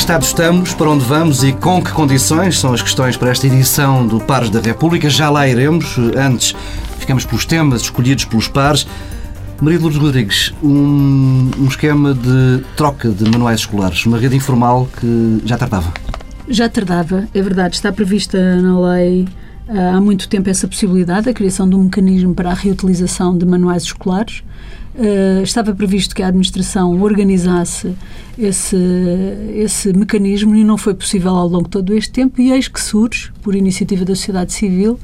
que estado estamos, para onde vamos e com que condições são as questões para esta edição do Pares da República. Já lá iremos. Antes, ficamos pelos temas escolhidos pelos pares. Maria Lourdes Rodrigues, um, um esquema de troca de manuais escolares, uma rede informal que já tardava. Já tardava, é verdade. Está prevista na lei ah, há muito tempo essa possibilidade, a criação de um mecanismo para a reutilização de manuais escolares. Uh, estava previsto que a administração organizasse esse, esse mecanismo e não foi possível ao longo de todo este tempo, e eis que surge, por iniciativa da sociedade civil,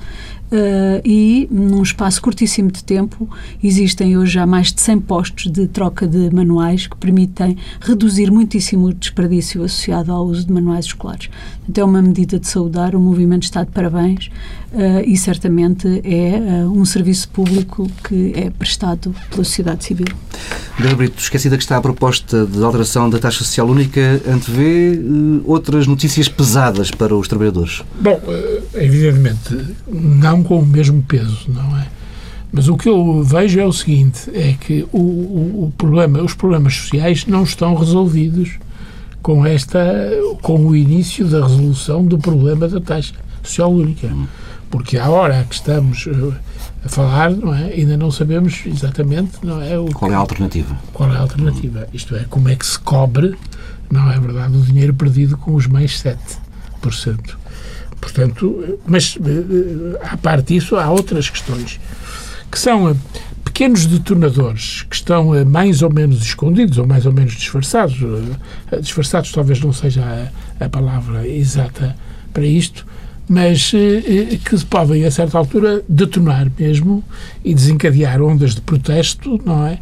Uh, e num espaço curtíssimo de tempo existem hoje já mais de 100 postos de troca de manuais que permitem reduzir muitíssimo o desperdício associado ao uso de manuais escolares. Então é uma medida de saudar, o movimento está de parabéns uh, e certamente é uh, um serviço público que é prestado pela sociedade civil. Pedro Brito, esquecida que está a proposta de alteração da taxa social única, antevê outras notícias pesadas para os trabalhadores? Bom, evidentemente, não com o mesmo peso, não é? Mas o que eu vejo é o seguinte, é que o, o, o problema, os problemas sociais não estão resolvidos com esta, com o início da resolução do problema da taxa social única. Porque à hora que estamos eh, a falar, não é, ainda não sabemos exatamente, não é, o qual é a alternativa. Qual é a alternativa? Isto é, como é que se cobre, não é verdade, o dinheiro perdido com os mais 7%. Portanto, mas eh, à parte disso, há outras questões que são eh, pequenos detonadores que estão eh, mais ou menos escondidos ou mais ou menos disfarçados. Disfarçados talvez não seja a, a palavra exata para isto, mas que podem, a certa altura, detonar mesmo e desencadear ondas de protesto, não é?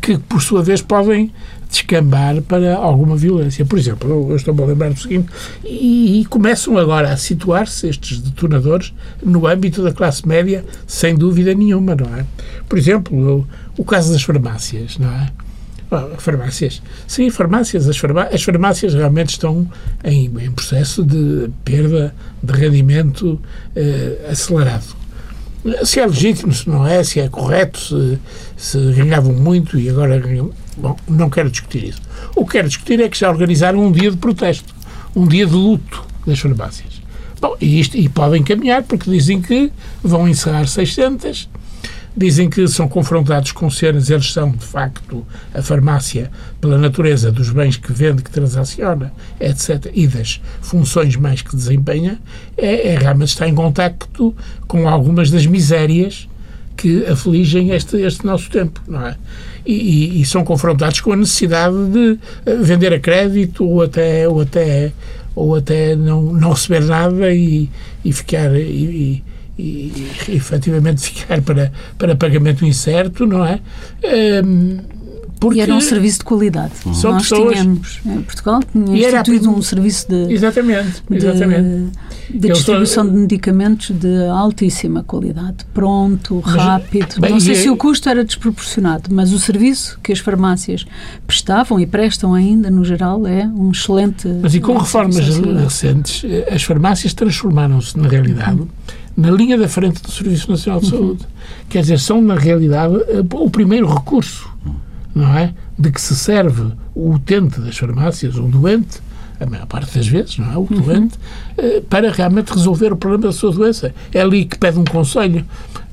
Que, por sua vez, podem descambar para alguma violência. Por exemplo, eu estou-me a lembrar do seguinte, e, e começam agora a situar-se estes detonadores no âmbito da classe média, sem dúvida nenhuma, não é? Por exemplo, o, o caso das farmácias, não é? Farmácias. Sim, farmácias. As, farmá as farmácias realmente estão em, em, processo de perda de rendimento eh, acelerado. Se é legítimo, se não é, se é correto, se, se ganhavam muito e agora ganham. Bom, não quero discutir isso. O que quero discutir é que já organizaram um dia de protesto, um dia de luto das farmácias. Bom, e, isto, e podem caminhar, porque dizem que vão encerrar 600, dizem que são confrontados com cenas, eles são, de facto, a farmácia, pela natureza dos bens que vende, que transaciona, etc., e das funções mais que desempenha, é, é realmente está em contacto com algumas das misérias que afligem este, este nosso tempo, não é? E, e, são confrontados com a necessidade de eh, vender a crédito ou até, ou até, ou até não, não receber nada e, e ficar e, e, e efetivamente ficar para, para pagamento incerto, não é? Um, porque e era um serviço de qualidade. São Nós pessoas... tínhamos, em Portugal, tinha instituído um serviço de, exatamente, exatamente. de, de distribuição de medicamentos de altíssima qualidade, pronto, mas, rápido. Bem, Não sei se o custo era desproporcionado, mas o serviço que as farmácias prestavam e prestam ainda, no geral, é um excelente. Mas e com reformas recentes, as farmácias transformaram-se, na realidade, na linha da frente do Serviço Nacional de uhum. Saúde. Uhum. Quer dizer, são, na realidade, o primeiro recurso não é? De que se serve o utente das farmácias, um doente, a maior parte das vezes, não é? O uhum. doente, uhum. para realmente resolver o problema da sua doença. É ali que pede um conselho.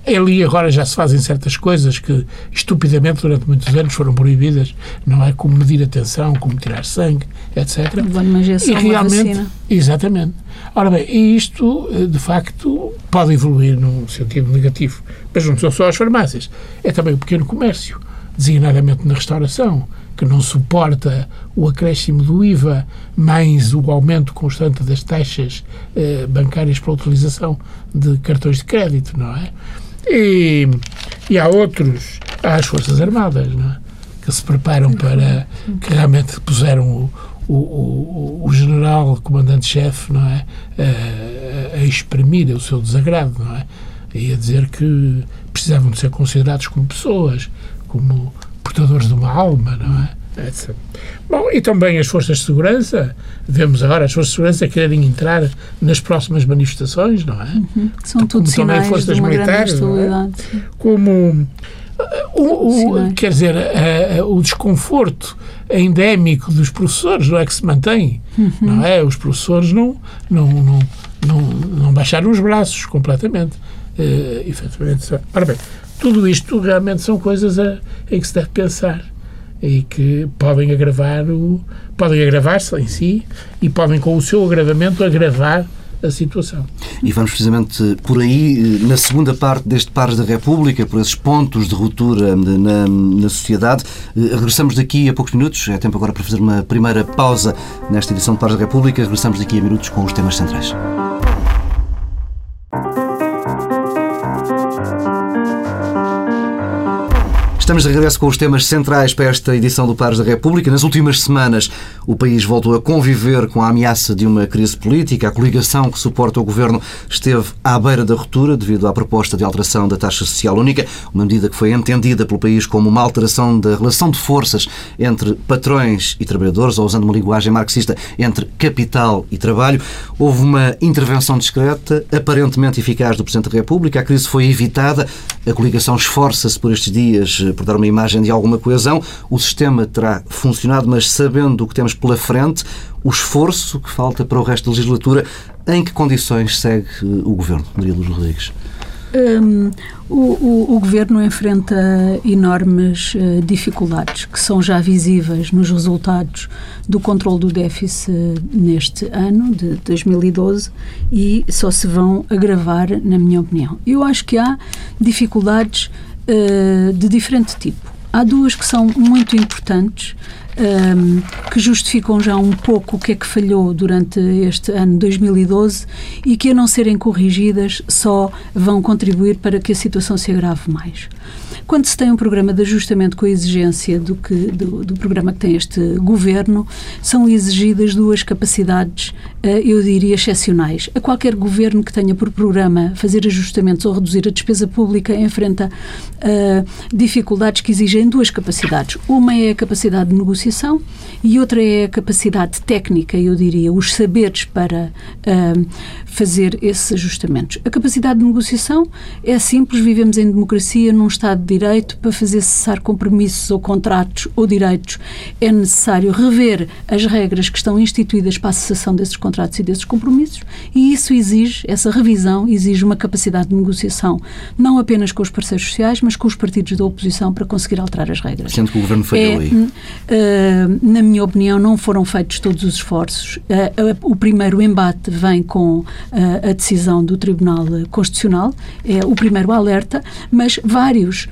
É ali agora já se fazem certas coisas que estupidamente durante muitos anos foram proibidas, não é? Como medir a tensão, como tirar sangue, etc. Uma injeção, e realmente, exatamente. Ora bem, isto eh, de facto pode evoluir num sentido negativo, mas não são só as farmácias, é também o pequeno comércio designadamente na restauração, que não suporta o acréscimo do IVA, mais o aumento constante das taxas eh, bancárias para a utilização de cartões de crédito, não é? E, e há outros, há as Forças Armadas, não é? Que se preparam para, que realmente puseram o, o, o, o general comandante-chefe, não é? A, a exprimir o seu desagrado, não é? E a dizer que precisavam de ser considerados como pessoas, como portadores de uma alma, não é? Etc. Bom, e também as forças de segurança, vemos agora as forças de segurança quererem entrar nas próximas manifestações, não é? Uhum. São tudo como também forças militares, não é? Como o, o, quer dizer, a, a, o desconforto endémico dos professores não é que se mantém, uhum. não é? Os professores não, não, não, não, não baixaram os braços completamente. Uh, efetivamente. Ora bem, tudo isto realmente são coisas a, em que se deve pensar e que podem agravar o podem agravar-se em si e podem com o seu agravamento agravar a situação. E vamos precisamente por aí, na segunda parte deste Pares da República, por esses pontos de ruptura na, na sociedade. Eh, regressamos daqui a poucos minutos, é tempo agora para fazer uma primeira pausa nesta edição de Pares da República. Regressamos daqui a minutos com os temas centrais. Estamos de regresso com os temas centrais para esta edição do Pares da República. Nas últimas semanas, o país voltou a conviver com a ameaça de uma crise política. A coligação que suporta o governo esteve à beira da ruptura devido à proposta de alteração da taxa social única, uma medida que foi entendida pelo país como uma alteração da relação de forças entre patrões e trabalhadores, ou usando uma linguagem marxista, entre capital e trabalho. Houve uma intervenção discreta, aparentemente eficaz do Presidente da República. A crise foi evitada. A coligação esforça-se por estes dias por dar uma imagem de alguma coesão. O sistema terá funcionado, mas sabendo o que temos pela frente, o esforço que falta para o resto da legislatura, em que condições segue eh, o Governo, Maria Luz Rodrigues? Um, o, o, o, governo enfrenta enormes uh, dificuldades que são já visíveis nos resultados do controle do déficit neste ano de 2012 e só se vão agravar, na minha opinião. Eu acho que há dificuldades uh, de diferente tipo. Há duas que são muito importantes, um, ehm, que justificam já um pouco o que é que falhou durante este ano 2012 e que, a não serem corrigidas, só vão contribuir para que a situação se agrave mais. Quando se tem um programa de ajustamento com a exigência do, que, do, do programa que tem este governo, são exigidas duas capacidades, eh, eu diria, excepcionais. A qualquer governo que tenha por programa fazer ajustamentos ou reduzir a despesa pública enfrenta uh, dificuldades que exigem duas capacidades. Uma é a capacidade de negociação e outra é a capacidade técnica, eu diria, os saberes para uh, fazer esses ajustamentos. A capacidade de negociação é simples, vivemos em democracia, num Estado de Direito, para fazer cessar compromissos ou contratos ou direitos, é necessário rever as regras que estão instituídas para a cessação desses contratos e desses compromissos e isso exige, essa revisão exige uma capacidade de negociação, não apenas com os parceiros sociais, mas com os partidos da oposição para conseguir alterar as regras. Sendo que o Governo falhou é, aí. Uh, na minha opinião, não foram feitos todos os esforços. Uh, uh, o primeiro embate vem com a decisão do Tribunal Constitucional, é o primeiro alerta, mas vários apoios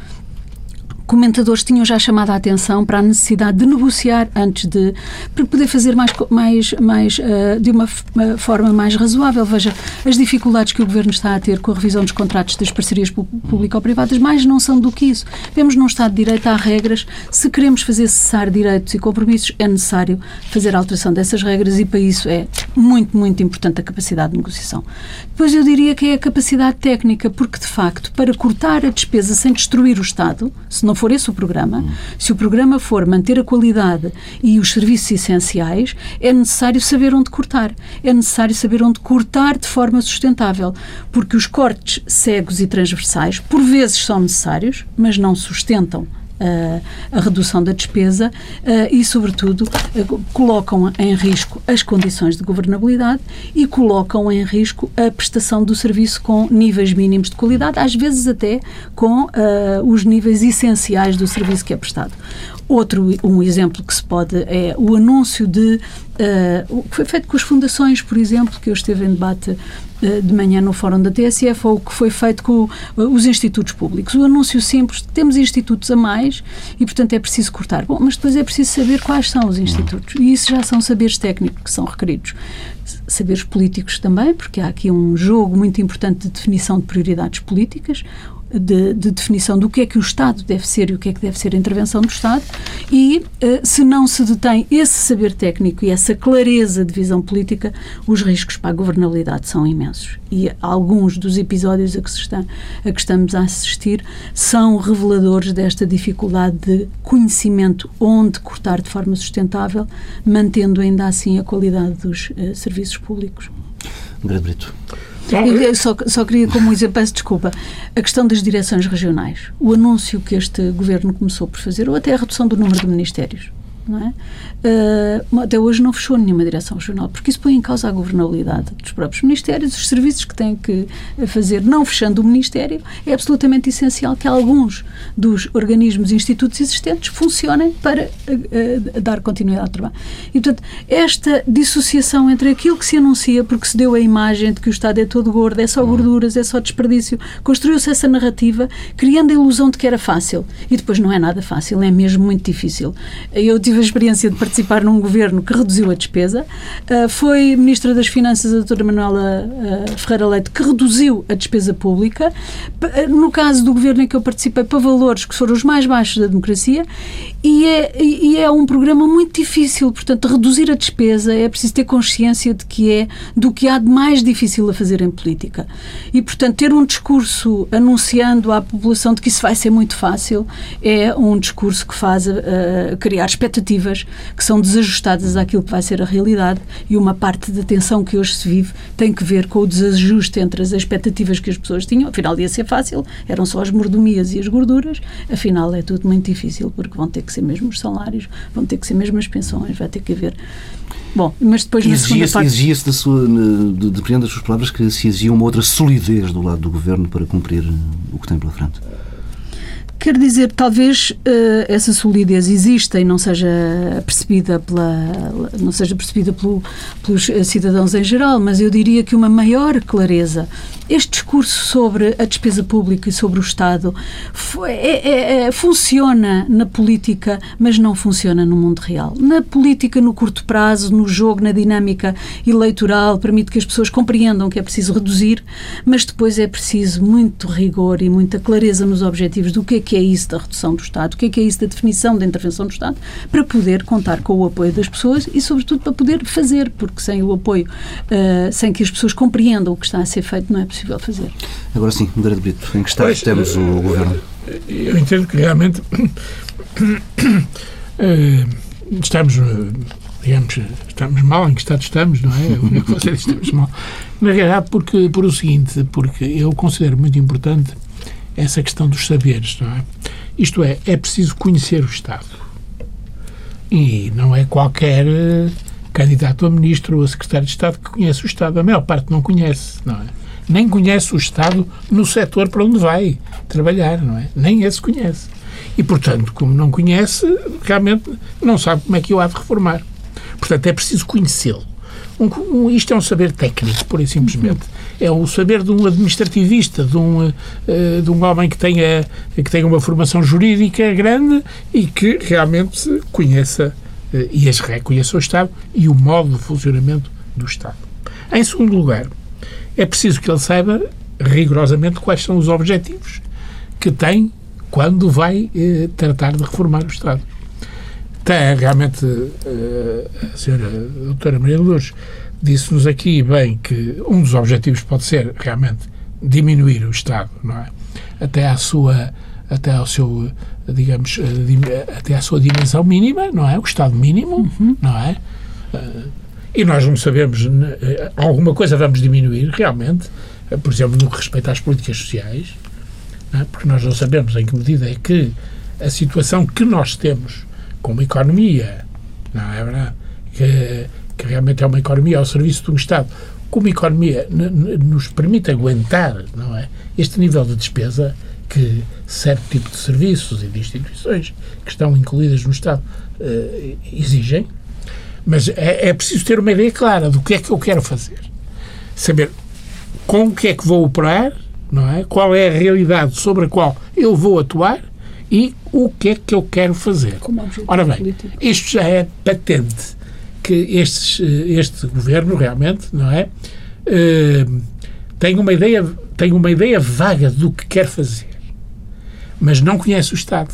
comentadores tinham já chamado a atenção para a necessidade de negociar antes de para poder fazer mais mais mais uh, de uma, forma mais razoável. Veja as dificuldades que o governo está a ter com a revisão dos contratos das parcerias público-privadas, mais não são do que isso. Vemos num Estado de Direito há regras. Se queremos fazer cessar direitos e compromissos, é necessário fazer a alteração dessas regras e para isso é muito muito importante a capacidade de negociação. Depois eu diria que é a capacidade técnica, porque de facto para cortar a despesa sem destruir o Estado, se não for esse o programa, se o programa for manter a qualidade e os serviços essenciais, é necessário saber onde cortar. É necessário saber onde cortar de forma sustentável, porque os cortes cegos e transversais, por vezes, são necessários, mas não sustentam a redução da despesa e, sobretudo, colocam em risco as condições de governabilidade e colocam em risco a prestação do serviço com níveis mínimos de qualidade, às vezes até com os níveis essenciais do serviço que é prestado. Outro um exemplo que se pode é o anúncio de uh, o que foi feito com as fundações, por exemplo, que eu esteve em debate uh, de manhã no Fórum da TSF, ou o que foi feito com uh, os institutos públicos. O anúncio simples, temos institutos a mais e, portanto, é preciso cortar. Bom, mas depois é preciso saber quais são os institutos. E isso já são saberes técnicos que são requeridos. Saberes políticos também, porque há aqui um jogo muito importante de definição de prioridades políticas de, de, definição do que é que o Estado deve ser e o que é que deve ser a intervenção do Estado e uh, se não se detém esse saber técnico e essa clareza de visão política, os riscos para a governabilidade são imensos. E alguns dos episódios a que, está, a que estamos a assistir são reveladores desta dificuldade de conhecimento onde cortar de forma sustentável, mantendo ainda assim a qualidade dos uh, serviços públicos. Grande Brito. Eu só, só queria, como exemplo, peço desculpa, a questão das direções regionais. O anúncio que este governo começou por fazer, ou até a redução do número de ministérios não é? Uh, até hoje não fechou nenhuma direção regional, porque isso põe em causa a governabilidade dos próprios ministérios, os serviços que têm que fazer, não fechando o ministério, é absolutamente essencial que alguns dos organismos e institutos existentes funcionem para uh, dar continuidade ao trabalho. E, portanto, esta dissociação entre aquilo que se anuncia, porque se deu a imagem de que o Estado é todo gordo, é só gorduras, é só desperdício, construiu-se essa narrativa, criando a ilusão de que era fácil. E depois não é nada fácil, é mesmo muito difícil. Eu tive a experiência de participar num governo que reduziu a despesa. Uh, foi Ministra das Finanças, a doutora Manuela uh, Ferreira Leite, que reduziu a despesa pública. No caso do governo em que eu participei, para valores que foram os mais baixos da democracia. E é, e é um programa muito difícil, portanto, reduzir a despesa é preciso ter consciência de que é do que há de mais difícil a fazer em política. E, portanto, ter um discurso anunciando à população de que isso vai ser muito fácil é um discurso que faz uh, criar expectativas que são desajustadas àquilo que vai ser a realidade e uma parte da tensão que hoje se vive tem que ver com o desajuste entre as expectativas que as pessoas tinham. Afinal, ia ser fácil, eram só as mordomias e as gorduras. Afinal, é tudo muito difícil porque vão ter que ser mesmo os salários, vão ter que ser mesmo as pensões, vai ter que haver. Bom, mas depois na segunda parte... Exigia-se, da sua, de, dependendo das suas palavras, que se exigia uma outra solidez do lado do governo para cumprir o que tem pela frente. Quer dizer, talvez uh, essa solidez exista e não seja percebida pela, não seja percebida pelo, pelos cidadãos em geral, mas eu diria que uma maior clareza este discurso sobre a despesa pública e sobre o Estado é, é, é, funciona na política, mas não funciona no mundo real. Na política, no curto prazo, no jogo, na dinâmica eleitoral, permite que as pessoas compreendam que é preciso reduzir, mas depois é preciso muito rigor e muita clareza nos objetivos do que é que é isso da redução do Estado, o que é que é isso da definição da intervenção do Estado, para poder contar com o apoio das pessoas e, sobretudo, para poder fazer, porque sem o apoio, uh, sem que as pessoas compreendam o que está a ser feito, não é possível fazer. Agora sim, André Brito, em que está pois, temos o uh, Governo? Eu entendo que realmente estamos, digamos, estamos mal, em que estado estamos, não é? O que você diz, estamos mal. Na realidade, porque, por o seguinte, porque eu considero muito importante essa questão dos saberes, não é? Isto é, é preciso conhecer o Estado. E não é qualquer candidato a ministro ou a secretário de Estado que conhece o Estado. A maior parte não conhece, não é? nem conhece o Estado no setor para onde vai trabalhar, não é? Nem esse conhece. E, portanto, como não conhece, realmente não sabe como é que eu há de reformar. Portanto, é preciso conhecê-lo. Um, um, isto é um saber técnico, pura e simplesmente. É o saber de um administrativista, de um, uh, de um homem que tenha, que tenha uma formação jurídica grande e que realmente conheça uh, e as reconheça o Estado e o modo de funcionamento do Estado. Em segundo lugar, é preciso que ele saiba rigorosamente quais são os objetivos que tem quando vai eh, tratar de reformar o Estado. Tem realmente eh, a senhora a doutora Maria Lourdes disse-nos aqui bem que um dos objetivos pode ser realmente diminuir o Estado, não é? Até à sua até ao seu digamos eh, até à sua dimensão mínima, não é? O Estado mínimo, uhum. não é? Uh, e nós não sabemos, eh, alguma coisa vamos diminuir, realmente, eh, por exemplo, no que respeita às políticas sociais, é? porque nós não sabemos em que medida é que a situação que nós temos com uma economia, não é verdade? Que, que realmente é uma economia ao serviço de um Estado, como economia nos permite aguentar, não é? Este nível de despesa que certo tipo de serviços e de instituições que estão incluídas no Estado uh, exigem, mas é, é preciso ter uma ideia clara do que é que eu quero fazer. Saber com o que é que vou operar, não é? Qual é a realidade sobre a qual eu vou atuar e o que é que eu quero fazer. Ora bem, político. isto já é patente que estes, este governo realmente, não é? Uh, tem uma ideia tem uma ideia vaga do que quer fazer, mas não conhece o Estado,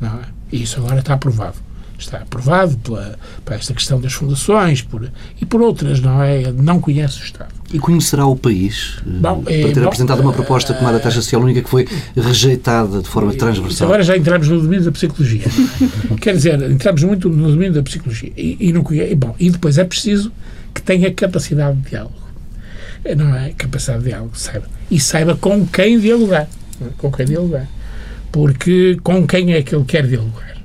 não é? E isso agora está aprovado está aprovado pela, por esta questão das fundações por, e por outras, não é? Não conhece o Estado. E conhecerá o país eh, bom, para ter é, bom, apresentado uma proposta como a da taxa social única que foi rejeitada de forma transversal? Agora já entramos no domínio da psicologia. Quer dizer, entramos muito no domínio da psicologia e, e não e, bom, e depois é preciso que tenha capacidade de diálogo. não é? Capacidade de diálogo, saiba. E saiba com quem dialogar. Com quem dialogar. Porque com quem é que ele quer dialogar?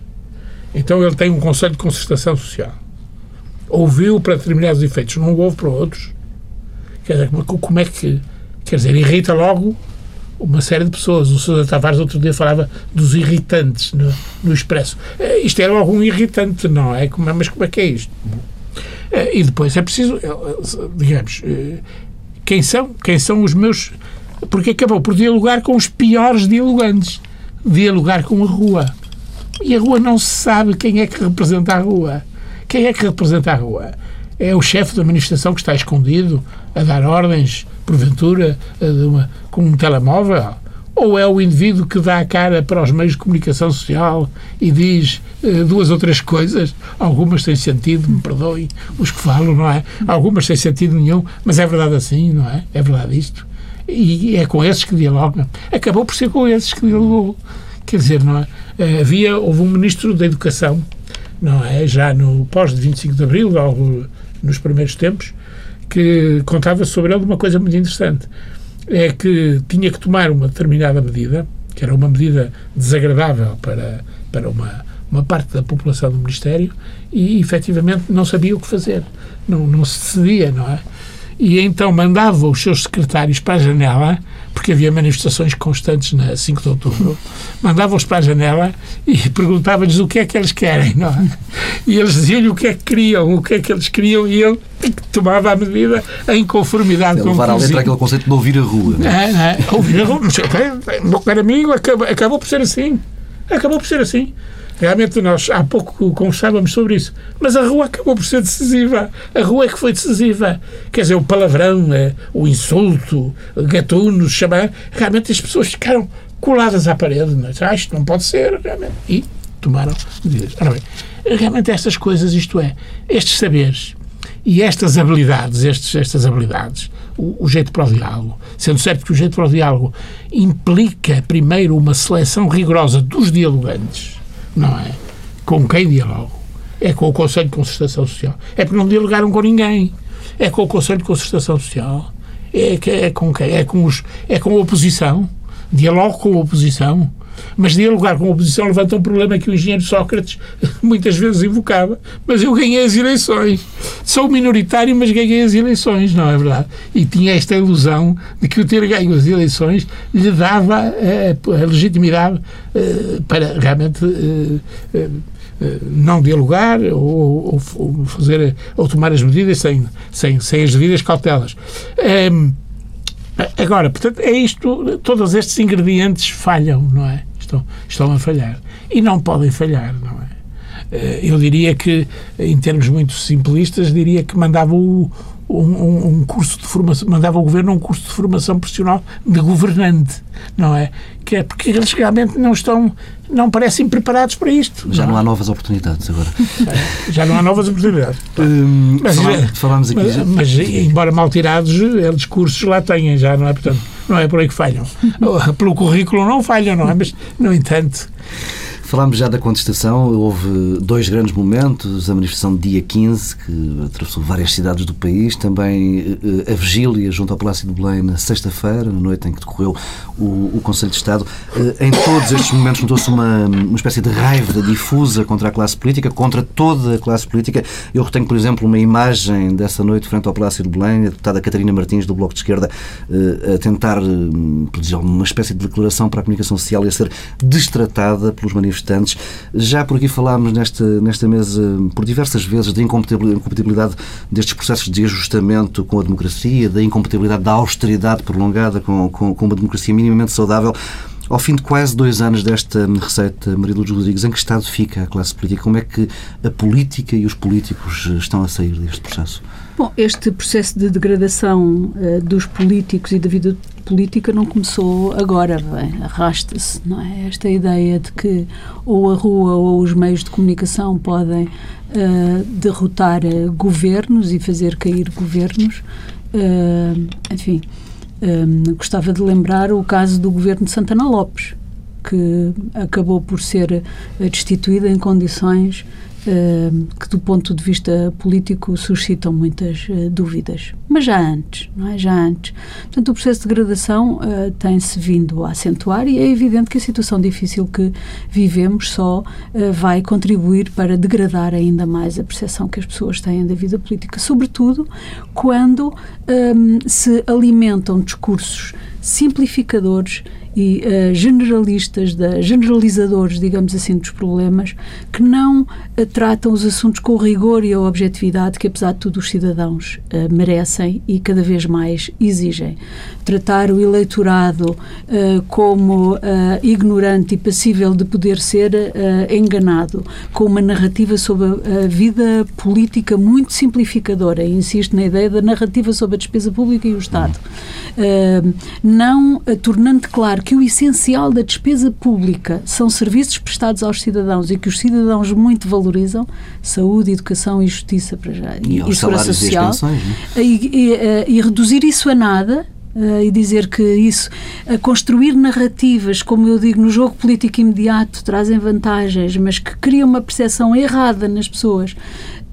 Então ele tem um conselho de concertação social. Ouviu para determinados efeitos, não ouve para outros. Quer dizer, como é que. Quer dizer, irrita logo uma série de pessoas. O Sousa Tavares outro dia falava dos irritantes no, no Expresso. Eh, isto era algum irritante, não é? Mas como é que é isto? Eh, e depois é preciso, eh, digamos, quem são, quem são os meus. Porque acabou por dialogar com os piores dialogantes. Dialogar com a rua. E a rua não se sabe quem é que representa a rua. Quem é que representa a rua? É o chefe da manifestação que está escondido a dar ordens, porventura, uma, com um telemóvel? Ou é o indivíduo que dá a cara para os meios de comunicação social e diz uh, duas ou três coisas? Algumas têm sentido, me perdoem os que falam, não é? Algumas têm sentido nenhum, mas é verdade assim, não é? É verdade isto. E é com esses que dialogam. Acabou por ser com esses que dialogou. Quer dizer, não é? Eh, havia, houve um ministro da Educação, não é? Já no pós de 25 de Abril, logo nos primeiros tempos, que contava sobre ele uma coisa muito interessante é que tinha que tomar uma determinada medida, que era uma medida desagradável para, para uma, uma parte da população do Ministério, e efetivamente não sabia o que fazer. Não, não se decidia, não é? e então mandava os seus secretários para a janela, porque havia manifestações constantes na 5 de outubro, mandava-os para a janela e perguntava-lhes o que é que eles querem, não é? E eles diziam-lhe o que é que queriam, o que é que eles queriam, e ele tomava a medida em conformidade com o levar à letra aquele conceito de ouvir a rua. Não é? é, é ouvir a rua, não meu caro amigo, acabou, acabou por ser assim. Acabou por ser assim. Realmente nós há pouco conversávamos sobre isso. Mas a rua acabou por ser decisiva. A rua é que foi decisiva. Quer dizer, o palavrão, é, o insulto, gatuno, chamar. Realmente as pessoas ficaram coladas à parede. É? Ah, isto não pode ser, realmente. E tomaram medidas. Ora bem, realmente estas coisas, isto é, estes saberes e estas habilidades, estes, estas habilidades, o, o, jeito para o diálogo, sendo certo que o jeito para o diálogo implica primeiro uma seleção rigorosa dos dialogantes não é? Com quem dialogo? É com o Conselho de Concertação Social. É porque não dialogaram com ninguém. É com o Conselho de Concertação Social. É, é com quem? É com, os, é com a oposição. Dialogo com a oposição. Mas dialogar com a oposição levanta um problema que o engenheiro Sócrates muitas vezes invocava. Mas eu ganhei as eleições. Sou minoritário, mas ganhei as eleições, não é verdade? E tinha esta ilusão de que o ter ganho as eleições lhe dava a, eh, a legitimidade uh, para realmente. Uh, não dialogar ou, ou, fazer ou tomar as medidas sem, sem, sem as devidas cautelas. Um, Agora, portanto, é isto, todos estes ingredientes falham, não é? Estão, estão a falhar. E não podem falhar, não é? Eh, eu diria que, em termos muito simplistas, diria que mandava o, um, um, curso de formação, mandava o governo um curso de formação profissional de governante, não é? Que é porque eles realmente não estão, não parecem preparados para isto. Já não, não há novas oportunidades agora. Já não há novas oportunidades. Hum, mas, falámos, aqui. Mas, mas, embora mal tirados, eles cursos lá têm, já não é? Portanto, não é por aí que falham. Pelo currículo não falham, não é? Mas, no entanto. Falámos já da contestação, houve dois grandes momentos, a manifestação de dia 15, que atravessou várias cidades do país, também eh, a vigília junto ao Palácio do Belém na sexta-feira, na noite em que decorreu o, o Conselho de Estado. Eh, em todos estes momentos notou-se uma, uma espécie de raiva difusa contra a classe política, contra toda a classe política. Eu retenho, por exemplo, uma imagem dessa noite frente ao Palácio do Belém, a deputada Catarina Martins, do Bloco de Esquerda, eh, a tentar produzir uma espécie de declaração para a comunicação social e a ser destratada pelos manifestantes manifestantes. Já por aqui falámos nesta, nesta mesa por diversas vezes da incompatibilidade destes processos de ajustamento com a democracia, da incompatibilidade da austeridade prolongada com, com, com uma democracia minimamente saudável. Ao fim de quase dois anos desta receita, Maria Lourdes Rodrigues, em que estado fica a classe política? Como é que a política e os políticos estão a sair deste processo? Bom, este processo de degradação uh, dos políticos e da vida política não começou agora, arrasta-se, não é? Esta ideia de que ou a rua ou os meios de comunicação podem uh, derrotar governos e fazer cair governos, enfim, gostava de lembrar o caso do governo de Santana Lopes, que acabou por ser destituído em condições que do ponto de vista político suscitam muitas dúvidas. Mas já antes, não é? Já antes. Portanto, o processo de degradação tem-se vindo a acentuar e é evidente que a situação difícil que vivemos só vai contribuir para degradar ainda mais a percepção que as pessoas têm da vida política, sobretudo quando um, se alimentam discursos simplificadores e uh, generalistas, da, generalizadores, digamos assim, dos problemas, que não uh, tratam os assuntos com o rigor e a objetividade que, apesar de tudo, os cidadãos uh, merecem e cada vez mais exigem. Tratar o eleitorado como ignorante e passível de poder ser enganado, com uma narrativa sobre a vida política muito simplificadora, insisto na ideia da narrativa sobre a despesa pública e o Estado, não tornando claro que o essencial da despesa pública são serviços prestados aos cidadãos e que os cidadãos muito valorizam, saúde, educação e justiça para já, e, e, e segurança social, pensões, é? e, e, eh, e reduzir isso a nada Uh, e dizer que isso, a construir narrativas, como eu digo, no jogo político imediato, trazem vantagens, mas que criam uma percepção errada nas pessoas,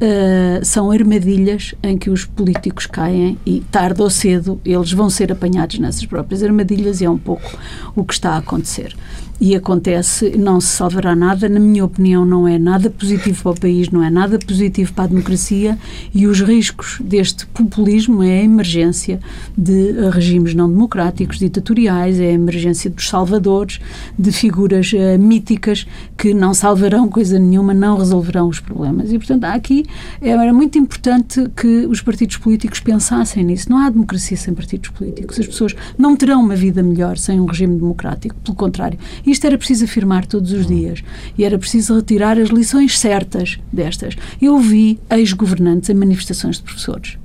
uh, são armadilhas em que os políticos caem e, tarde ou cedo, eles vão ser apanhados nessas próprias armadilhas e é um pouco o que está a acontecer e acontece, não se salvará nada. Na minha opinião, não é nada positivo para o país, não é nada positivo para a democracia e os riscos deste populismo é a emergência de regimes não democráticos, ditatoriais, é a emergência dos salvadores, de figuras uh, míticas que não salvarão coisa nenhuma, não resolverão os problemas. E, portanto, aqui era muito importante que os partidos políticos pensassem nisso. Não há democracia sem partidos políticos. As pessoas não terão uma vida melhor sem um regime democrático. Pelo contrário, isto era preciso afirmar todos os dias. E era preciso retirar as lições certas destas. Eu vi ex-governantes em manifestações de professores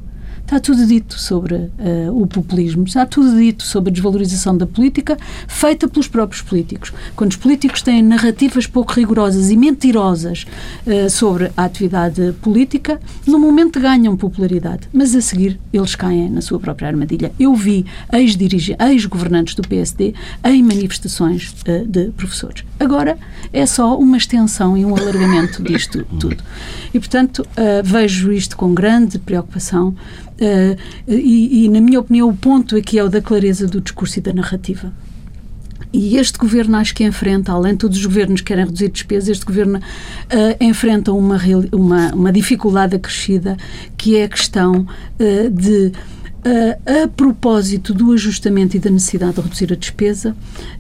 Está tudo dito sobre uh, o populismo, está tudo dito sobre a desvalorização da política feita pelos próprios políticos. Quando os políticos têm narrativas pouco rigorosas e mentirosas uh, sobre a atividade política, no momento ganham popularidade, mas a seguir eles caem na sua própria armadilha. Eu vi ex-governantes do PSD em manifestações uh, de professores. Agora é só uma extensão e um alargamento disto tudo. E, portanto, vejo isto com grande preocupação e, e, na minha opinião, o ponto aqui é o da clareza do discurso e da narrativa. E este governo acho que enfrenta, além de todos os governos que querem reduzir despesas, este governo uh, enfrenta uma, uma, uma dificuldade acrescida, que é a questão uh, de a propósito do ajustamento e da necessidade de reduzir a despesa,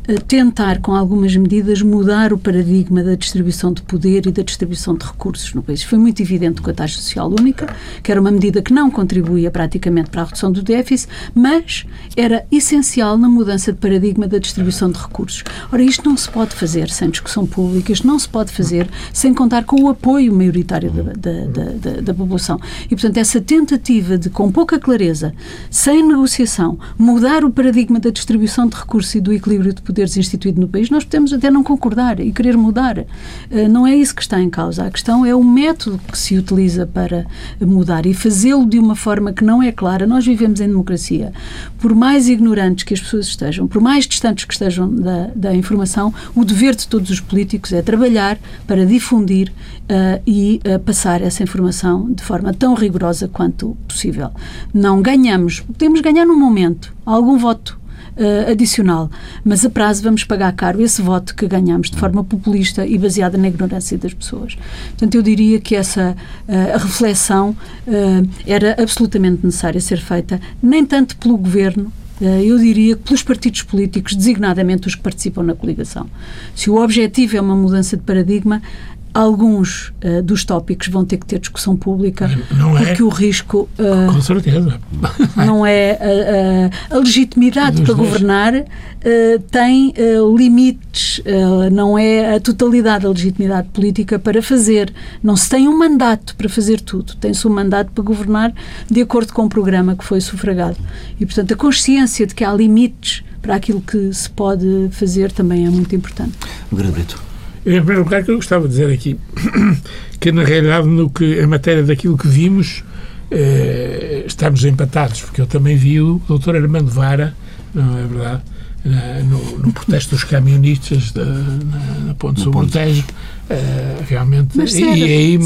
uh, tentar, com algumas medidas, mudar o paradigma da distribuição de poder e da distribuição de recursos no país. Foi muito evidente com a taxa social única, que era uma medida que não contribuía praticamente para a redução do déficit, mas era essencial na mudança de paradigma da distribuição de recursos. Ora, isto não se pode fazer sem discussão pública, isto não se pode fazer sem contar com o apoio maioritário da, da, da, da população. E, portanto, essa tentativa de, com pouca clareza, sem negociação, mudar o paradigma da distribuição de recursos e do equilíbrio de poderes instituído no país, nós podemos até não concordar e querer mudar. Uh, não é isso que está em causa. A questão é o método que se utiliza para mudar e fazê-lo de uma forma que não é clara. Nós vivemos em democracia. Por mais ignorantes que as pessoas estejam, por mais distantes que estejam da, da informação, o dever de todos os políticos é trabalhar para difundir uh, e uh, passar essa informação de forma tão rigorosa quanto possível. Não ganhamos, podemos ganhar num momento algum voto Uh, adicional, mas a prazo vamos pagar caro esse voto que ganhamos de forma populista e baseada na ignorância das pessoas. Portanto, eu diria que essa uh, reflexão uh, era absolutamente necessária ser feita, nem tanto pelo governo, eu diria que pelos partidos políticos, designadamente os que participam na coligação. Se o objetivo é uma mudança de paradigma, alguns uh, dos tópicos vão ter que ter discussão pública não é, porque o risco uh, com certeza. não é uh, a legitimidade para governar tem limites não é a totalidade da legitimidade política para fazer. Não se tem um mandato para fazer tudo tem-se um mandato para governar de acordo com o programa que foi sufragado. E portanto a consciência de que há limites para aquilo que se pode fazer também é muito importante. Brito. Em primeiro lugar, que eu gostava de dizer aqui que, na realidade, no que, em matéria daquilo que vimos, eh, estamos empatados, porque eu também vi o doutor Armando Vara, não é verdade, no, no, protesto dos camionistas da, na, na Ponte no sobre o Tejo, Uh, realmente. Mas serve, e aí.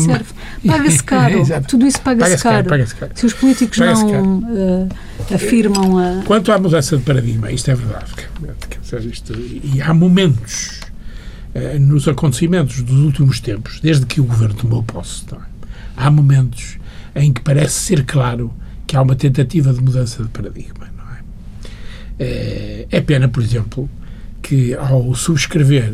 Paga-se caro. Tudo isso paga-se paga caro. Paga caro. Se os políticos não uh, afirmam a. Quanto à mudança de paradigma, isto é verdade. Isto, e há momentos uh, nos acontecimentos dos últimos tempos, desde que o governo tomou posse, é? há momentos em que parece ser claro que há uma tentativa de mudança de paradigma. Não é? É, é pena, por exemplo, que ao subscrever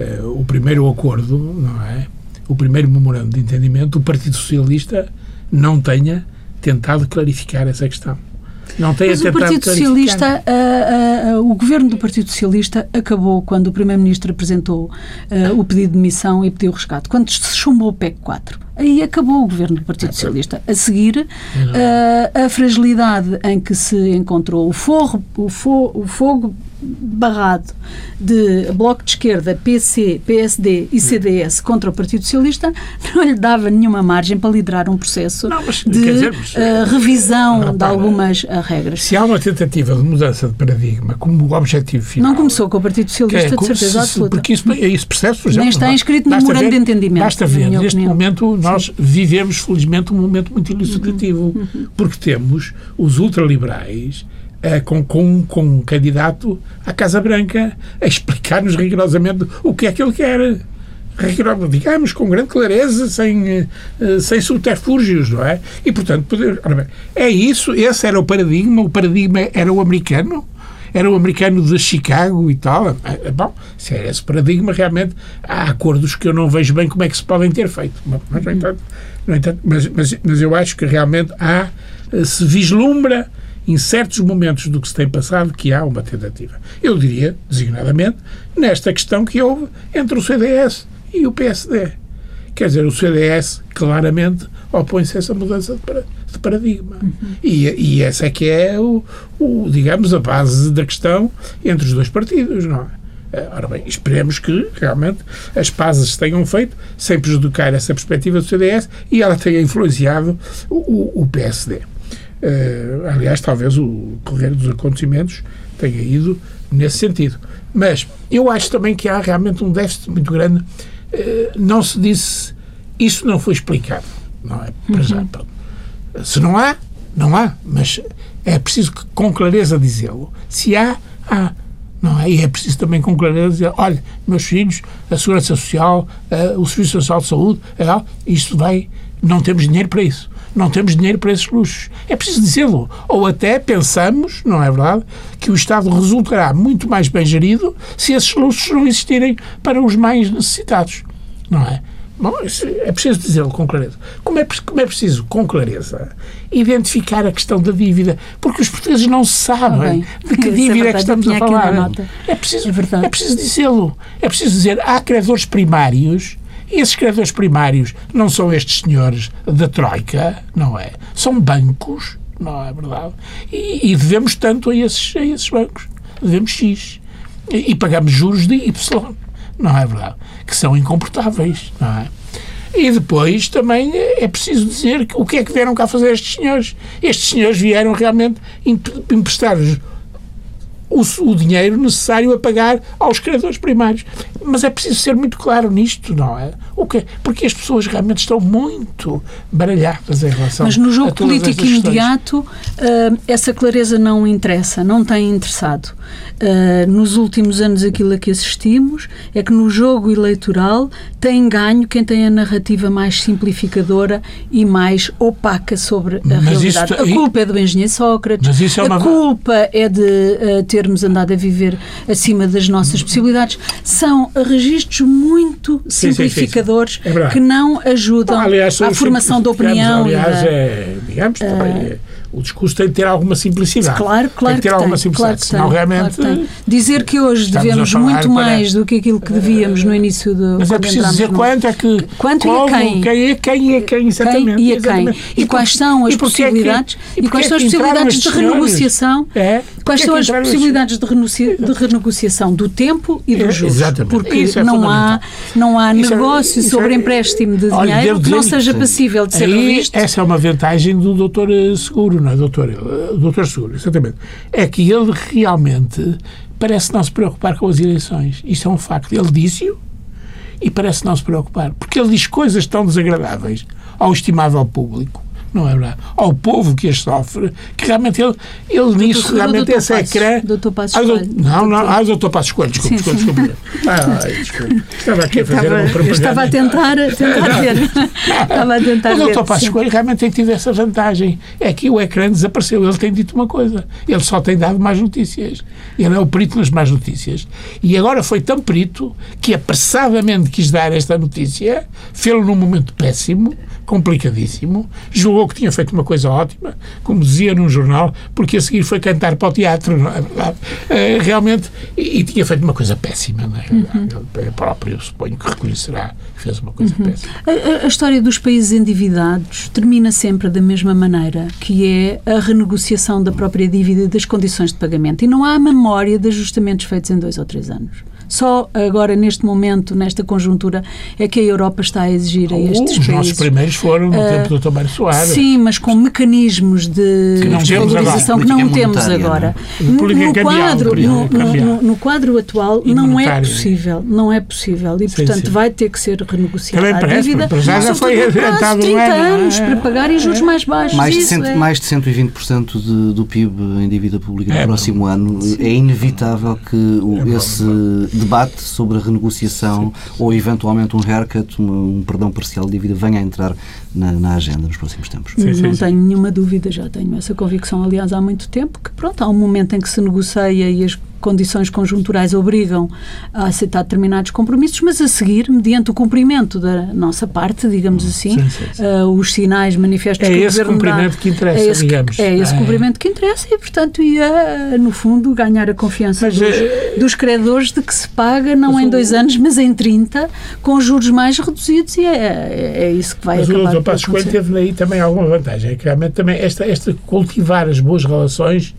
uh, o primeiro acordo, não é? O primeiro memorando de entendimento, o Partido Socialista não tenha tentado clarificar essa questão. Não tenha Mas o Partido Socialista, o governo do Partido Socialista acabou quando o Primeiro-Ministro apresentou uh, o pedido de demissão e pediu resgate. Quando se chumbou o PEC 4. Aí acabou o governo do Partido Socialista. A seguir, a fragilidade em que se encontrou o, forro, o, fo, o fogo barrado de Bloco de Esquerda, PC, PSD e CDS contra o Partido Socialista não lhe dava nenhuma margem para liderar um processo não, mas, de dizer, mas, uh, revisão de algumas uh, regras. Se há uma tentativa de mudança de paradigma como objetivo final... Não começou com o Partido Socialista, é, de certeza se, absoluta. Porque isso, isso percebe por Nem está inscrito no memorando de entendimento. Basta ver, neste opinião. momento, nós vivemos, felizmente, um momento muito elucidativo, uhum. Porque temos os ultraliberais é, com, com, com um candidato à Casa Branca a explicar-nos rigorosamente o que é que ele quer. Digamos, com grande clareza, sem, eh, sem subterfúgios, não é? E, portanto, poder, é isso, esse era o paradigma, o paradigma era o americano, era o americano de Chicago e tal. É, bom, se é esse paradigma, realmente há acordos que eu não vejo bem como é que se podem ter feito. Mas, no entanto, no entanto mas, mas, mas eu acho que realmente há, eh, se vislumbra em certos momentos do que se tem passado, que há uma tentativa. Eu diria, designadamente, nesta questão que houve entre o CDS e o PSD. Quer dizer, o CDS claramente opõe-se a essa mudança de paradigma. Uhum. E, e, essa é que é, o, o, digamos, a base da questão entre os dois partidos, não é? Eh, ora bem, esperemos que realmente as pazes se tenham feito sem prejudicar essa perspectiva do CDS e ela tenha influenciado o, o PSD. Uh, aliás, talvez o correr dos acontecimentos tenha ido nesse sentido. Mas eu acho também que há realmente um déficit muito grande. Uh, não se disse, isso não foi explicado. Não é? Para já, uhum. Se não há, não há. Mas é preciso que, com clareza dizê-lo. Se há, há. Não é? E é preciso também com clareza dizer, olha, meus filhos, a Segurança Social, uh, o Serviço Social de Saúde, uh, isto vai, não temos dinheiro para isso não temos dinheiro para esses luxos. É preciso dizê-lo. Ou até pensamos, não é verdade, que o Estado resultará muito mais bem gerido se esses luxos não existirem para os mais necessitados. Não é? Bom, é preciso dizê-lo com clareza. Como é, como é preciso, com clareza, identificar a questão da dívida? Porque os portugueses não sabem ah, de que é dívida é, é, que estamos a falar. É preciso, é, é preciso dizê-lo. É preciso dizer, há credores primários e esses credores primários não são estes senhores da Troika, não é? São bancos, não é verdade? E, e devemos tanto a esses, a esses bancos. Devemos X. E, e, pagamos juros de Y, não é verdade? Que são incomportáveis, não é? E depois também é preciso dizer que, o que é que vieram cá fazer estes senhores. Estes senhores vieram realmente emprestar o, o, dinheiro necessário a pagar aos credores primários. Mas é preciso ser muito claro nisto, não é? O que, porque as pessoas realmente estão muito baralhadas em relação Mas no jogo político imediato, uh, essa clareza não interessa, não tem interessado. Uh, nos últimos anos, aquilo a que assistimos é que no jogo eleitoral tem ganho quem tem a narrativa mais simplificadora e mais opaca sobre a mas realidade. Isto, a culpa é do engenheiro Sócrates, é uma... a culpa é de uh, termos andado a viver acima das nossas possibilidades. São registros muito simplificadores sim, sim, sim. É que não ajudam aliás, à formação da opinião. Aliás, da, é, digamos, também é o discurso tem de ter alguma simplicidade. Claro, claro. Tem que ter alguma simplicidade. Claro senão, realmente. Claro Dizer que hoje devemos muito mais do que aquilo que devíamos no início do. Mas é preciso dizer no... quanto é que. Quanto como, e a quem? Quem é quem, é quem exatamente. Quem e a quem? E, e quais são as possibilidades? É que, e, quais são as possibilidades de renegociação? É? Quais são as possibilidades de, de renegociação do tempo e dos juros? Exatamente. Porque não, há, não há negócio sobre empréstimo de dinheiro que não seja passível de ser revisto. Essa é uma vantagem do doutor Seguro não é, doutor? O doutor Seguro, exatamente. É que ele realmente parece não se preocupar com as eleições. Isso é um facto. Ele disse-o e parece não se preocupar, porque ele diz coisas tão desagradáveis ao estimável público não é verdade? Ao povo que as sofre, que realmente ele, ele nisso, realmente esse ecrã. Doutor Passos ah. Não, não, ah, doutor Passos Coelho, desculpe, desculpe, desculpe. Ah, desculpe. Estava aqui a fazer Estava, uma propaganda. estava a tentar, tentar ver. Estava a tentar O ver. doutor Passos. Coelho realmente tem tido essa vantagem. É que o ecrã desapareceu. Ele tem dito uma coisa. Ele só tem dado más notícias. Ele é o perito nas más notícias. E agora foi tão perito que apressadamente quis dar esta notícia, fê-lo num momento péssimo, complicadíssimo, julgou que tinha feito uma coisa ótima, como dizia num jornal, porque a seguir foi cantar para o teatro, não é verdade? Eh, realmente, e, e tinha feito uma coisa péssima, não é verdade? Ele próprio, suponho que reconhecerá que fez uma coisa péssima. A, a- a história dos países endividados termina sempre da mesma maneira, que é a renegociação da própria dívida e das condições de pagamento. E não há memória de ajustamentos feitos em dois ou três anos. Só agora, neste momento, nesta conjuntura, é que a Europa está a exigir a estes Os nossos países. primeiros foram no Ah, tempo do. Mário Soares. Sim, mas com mecanismos de Que não temos valorização agora. que não temos agora. não é? No, quadro, no, quadro atual não é possível, não é possível e Sim, portanto sim. vai ter que ser renegociada Também a parece, dívida. para já já foi adiantado, 30 não é? anos É. para pagar em juros mais baixos. Mais de, cento, é. mais de 120% de, do PIB em dívida pública no É, próximo ano. É inevitável que É esse debate sobre a renegociação ou eventualmente um haircut, um, um perdão parcial de dívida, venha a entrar na, na agenda nos próximos tempos. Sim, sim, não sim. tenho nenhuma dúvida, já tenho essa convicção, aliás, há muito tempo, que pronto, há um momento em que se negocia e as condições conjunturais obrigam a aceitar determinados compromissos, mas a seguir, mediante o cumprimento da nossa parte, digamos assim, Sim, sim, sim. ah, os sinais manifestos É que o esse Governo dá, cumprimento que interessa, é esse, digamos. É esse É. cumprimento que interessa e, portanto, ia, no fundo, ganhar a confiança Mas, dos, eh, dos credores de que se paga não mas em o- dois anos, mas em 30, com juros mais reduzidos e é, é, é isso que vai Mas o acabar Dr. por Passos Coelho acontecer. teve aí também alguma vantagem. É que realmente também esta, esta cultivar as boas relações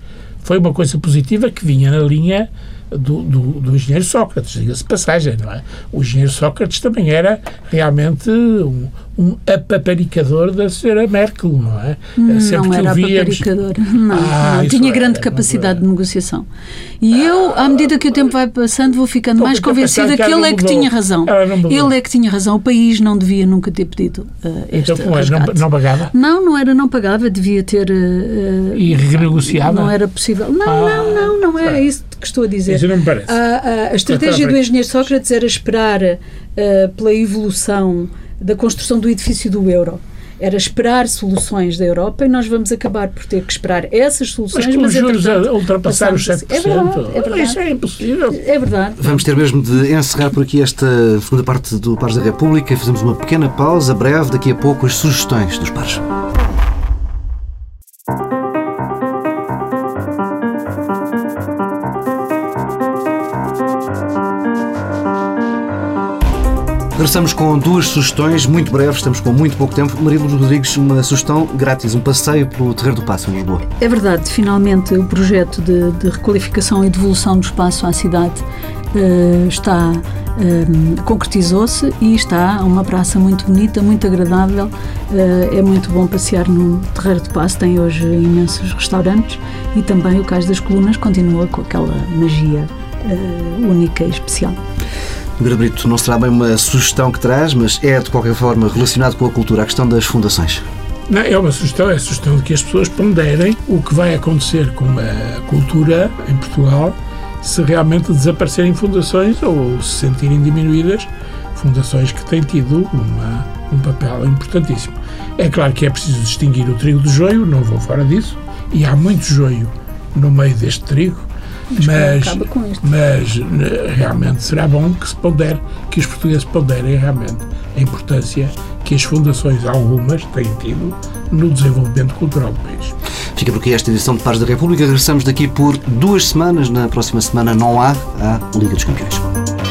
foi uma coisa positiva que vinha na linha do, do, do engenheiro Sócrates, diga-se passagem, não é? O engenheiro Sócrates também era realmente um, um apaparicador da senhora Merkel, não é? não era o víamos- paparicador. Não, Ah, não. tinha é, grande não capacidade é. de negociação. E eu, à medida que o tempo vai passando, vou ficando Então, mais eu convencida que que ele é não que tinha razão. Não. Ele é que tinha razão. O país não devia nunca ter pedido uh, este Então, como é? não, não pagava? Não, não era, não pagava, devia ter. uh, E renegociava? Não era possível. Não, Ah, não, não, não é isso que estou a dizer. Isso não me parece. A, a- a estratégia Então, do engenheiro Sócrates era esperar uh, pela evolução da construção do edifício do euro. Era esperar soluções da Europa e nós vamos acabar por ter que esperar essas soluções. Mas com os juros a ultrapassar os 7%. passamos assim. É verdade, é verdade. Isso é impossível. É verdade. Vamos ter mesmo de encerrar por aqui esta segunda parte do Pares da República e fazemos uma pequena pausa breve, daqui a pouco as sugestões dos pares. Regressamos com duas sugestões muito breves, estamos com muito pouco tempo. Maria Lourdes Rodrigues, uma sugestão grátis, um passeio pelo Terreiro do Passo, em Lisboa. É verdade, finalmente o projeto de, de requalificação e devolução do espaço à cidade eh, está eh, concretizou-se e está uma praça muito bonita, muito agradável. Eh, é muito bom passear no Terreiro de Passo, tem hoje imensos restaurantes e também o Cais das Colunas continua com aquela magia eh, única e especial. Nogueira Brito, não será bem uma sugestão que traz, mas é de qualquer forma relacionado com a cultura, a questão das fundações. Não, é uma sugestão, é a sugestão de que as pessoas ponderem o que vai acontecer com a cultura em Portugal se realmente desaparecerem fundações ou se sentirem diminuídas fundações que têm tido uma, um papel importantíssimo. É claro que é preciso distinguir o trigo do joio, não vou fora disso, e há muito joio no meio deste trigo, Mas, mas, né, realmente será bom que se pondere, que os portugueses ponderem realmente a importância que as fundações, algumas, têm tido no desenvolvimento cultural do país. Fica por aqui esta edição de Pares da República. Regressamos daqui por duas semanas. Na próxima semana não há a Liga dos Campeões.